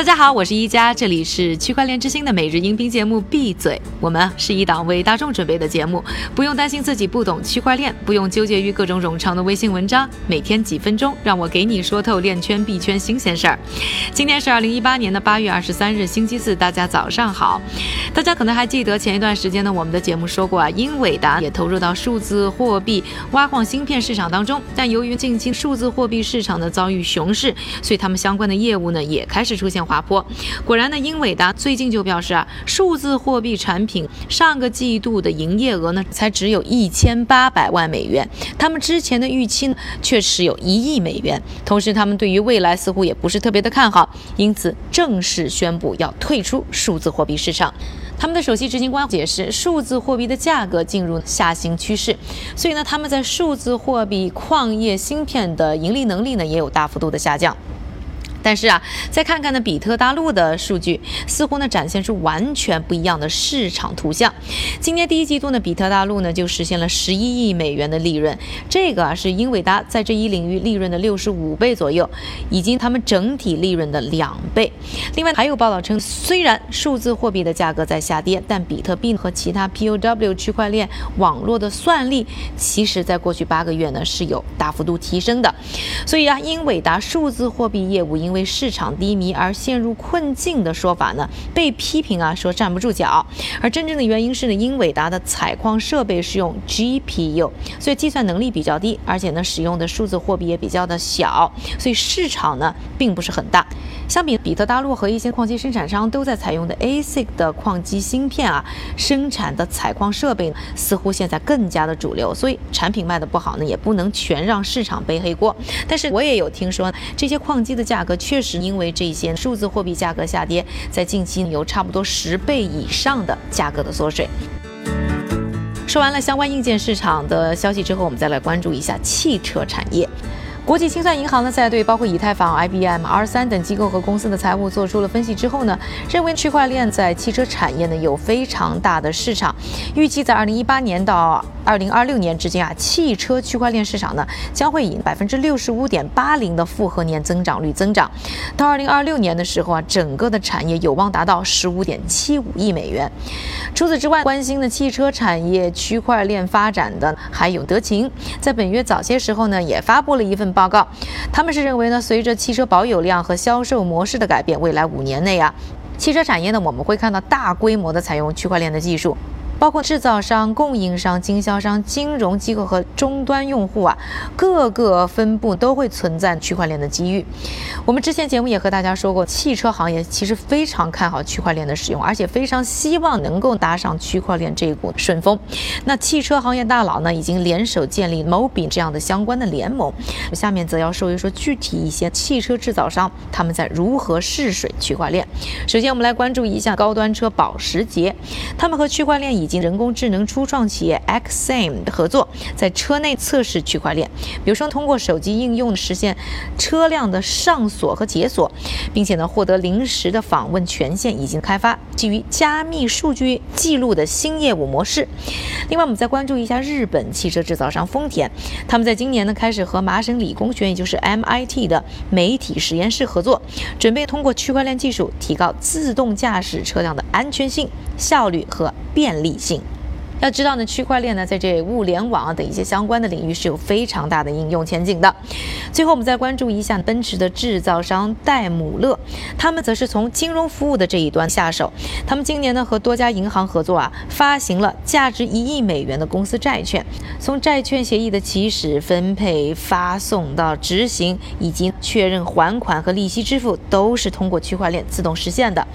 大家好，我是一加，这里是区块链之星的每日音频节目《闭嘴》。我们是一档为大众准备的节目，不用担心自己不懂区块链，不用纠结于各种冗长的微信文章，每天几分钟，让我给你说透链圈币圈新鲜事儿。今天是二零一八年的八月二十三日，星期四，大家早上好。大家可能还记得前一段时间呢，我们的节目说过啊，英伟达也投入到数字货币挖矿芯片市场当中，但由于近期数字货币市场呢遭遇熊市，所以他们相关的业务呢也开始出现。滑坡，果然呢，英伟达最近就表示啊，数字货币产品上个季度的营业额呢，才只有一千八百万美元，他们之前的预期呢，确实有一亿美元。同时，他们对于未来似乎也不是特别的看好，因此正式宣布要退出数字货币市场。他们的首席执行官解释，数字货币的价格进入下行趋势，所以呢，他们在数字货币矿业芯片的盈利能力呢，也有大幅度的下降。但是啊，再看看呢，比特大陆的数据似乎呢展现出完全不一样的市场图像。今年第一季度呢，比特大陆呢就实现了十一亿美元的利润，这个啊是英伟达在这一领域利润的六十五倍左右，以及他们整体利润的两倍。另外还有报道称，虽然数字货币的价格在下跌，但比特币和其他 POW 区块链网络的算力，其实在过去八个月呢是有大幅度提升的。所以啊，英伟达数字货币业务应因为市场低迷而陷入困境的说法呢，被批评啊说站不住脚。而真正的原因是呢，英伟达的采矿设备是用 GPU，所以计算能力比较低，而且呢使用的数字货币也比较的小，所以市场呢并不是很大。相比比特大陆和一些矿机生产商都在采用的 ASIC 的矿机芯片啊，生产的采矿设备似乎现在更加的主流，所以产品卖的不好呢，也不能全让市场背黑锅。但是我也有听说，这些矿机的价格确实因为这些数字货币价格下跌，在近期有差不多十倍以上的价格的缩水。说完了相关硬件市场的消息之后，我们再来关注一下汽车产业。国际清算银行呢，在对包括以太坊、IBM、R 三等机构和公司的财务做出了分析之后呢，认为区块链在汽车产业呢有非常大的市场，预计在二零一八年到二零二六年之间啊，汽车区块链市场呢将会以百分之六十五点八零的复合年增长率增长，到二零二六年的时候啊，整个的产业有望达到十五点七五亿美元。除此之外，关心的汽车产业区块链发展的还有德勤，在本月早些时候呢，也发布了一份报告。他们是认为呢，随着汽车保有量和销售模式的改变，未来五年内啊，汽车产业呢，我们会看到大规模的采用区块链的技术。包括制造商、供应商、经销商、金融机构和终端用户啊，各个分布都会存在区块链的机遇。我们之前节目也和大家说过，汽车行业其实非常看好区块链的使用，而且非常希望能够搭上区块链这一股顺风。那汽车行业大佬呢，已经联手建立 Mobi 这样的相关的联盟。下面则要说一说具体一些汽车制造商他们在如何试水区块链。首先，我们来关注一下高端车保时捷，他们和区块链以及人工智能初创企业 Xame 合作，在车内测试区块链，比如说通过手机应用实现车辆的上锁和解锁，并且呢获得临时的访问权限，已经开发基于加密数据记录的新业务模式。另外，我们再关注一下日本汽车制造商丰田，他们在今年呢开始和麻省理工学院，也就是 MIT 的媒体实验室合作，准备通过区块链技术提高自动驾驶车辆的安全性、效率和便利。性。要知道呢，区块链呢，在这物联网等一些相关的领域是有非常大的应用前景的。最后，我们再关注一下奔驰的制造商戴姆勒，他们则是从金融服务的这一端下手。他们今年呢和多家银行合作啊，发行了价值一亿美元的公司债券。从债券协议的起始、分配、发送到执行，以及确认还款和利息支付，都是通过区块链自动实现的。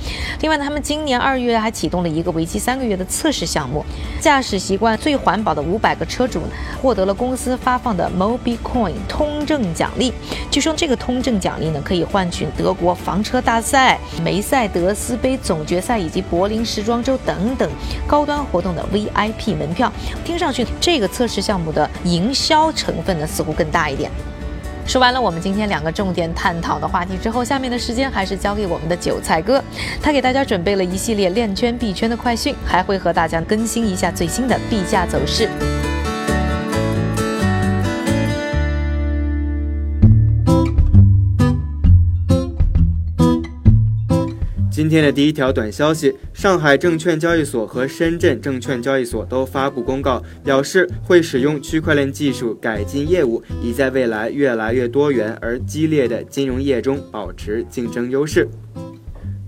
另外呢，他们今年二月还启动了一个为期三个月的测试项目。价驾驶习惯最环保的五百个车主获得了公司发放的 MobiCoin 通证奖励。据说这个通证奖励呢，可以换取德国房车大赛、梅赛德斯杯总决赛以及柏林时装周等等高端活动的 VIP 门票。听上去，这个测试项目的营销成分呢，似乎更大一点。说完了我们今天两个重点探讨的话题之后，下面的时间还是交给我们的韭菜哥，他给大家准备了一系列链圈币圈的快讯，还会和大家更新一下最新的币价走势。今天的第一条短消息：上海证券交易所和深圳证券交易所都发布公告，表示会使用区块链技术改进业务，以在未来越来越多元而激烈的金融业中保持竞争优势。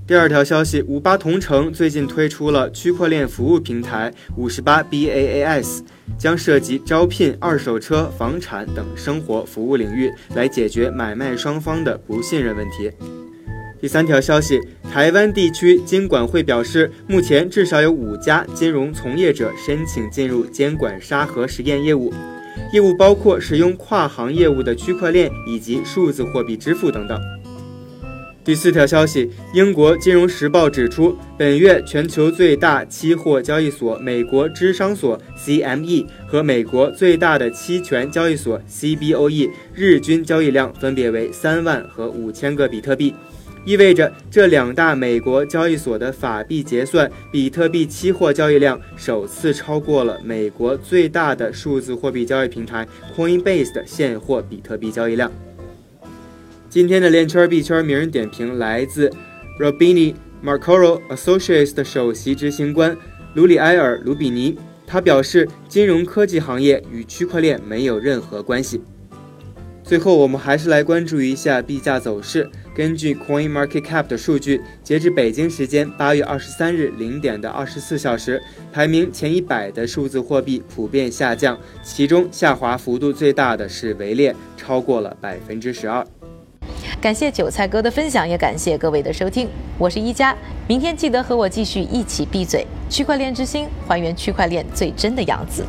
第二条消息：五八同城最近推出了区块链服务平台五十八 BaaS，将涉及招聘、二手车、房产等生活服务领域，来解决买卖双方的不信任问题。第三条消息，台湾地区金管会表示，目前至少有五家金融从业者申请进入监管沙盒实验业务，业务包括使用跨行业务的区块链以及数字货币支付等等。第四条消息，英国金融时报指出，本月全球最大期货交易所美国芝商所 （CME） 和美国最大的期权交易所 CBOE 日均交易量分别为三万和五千个比特币。意味着这两大美国交易所的法币结算比特币期货交易量首次超过了美国最大的数字货币交易平台 Coinbase 的现货比特币交易量。今天的链圈币圈名人点评来自 Robini Marcoro Associates 的首席执行官卢里埃尔·卢比尼，他表示，金融科技行业与区块链没有任何关系。最后，我们还是来关注一下币价走势。根据 Coin Market Cap 的数据，截至北京时间八月二十三日零点的二十四小时，排名前一百的数字货币普遍下降，其中下滑幅度最大的是维列，超过了百分之十二。感谢韭菜哥的分享，也感谢各位的收听。我是一加，明天记得和我继续一起闭嘴。区块链之心，还原区块链最真的样子。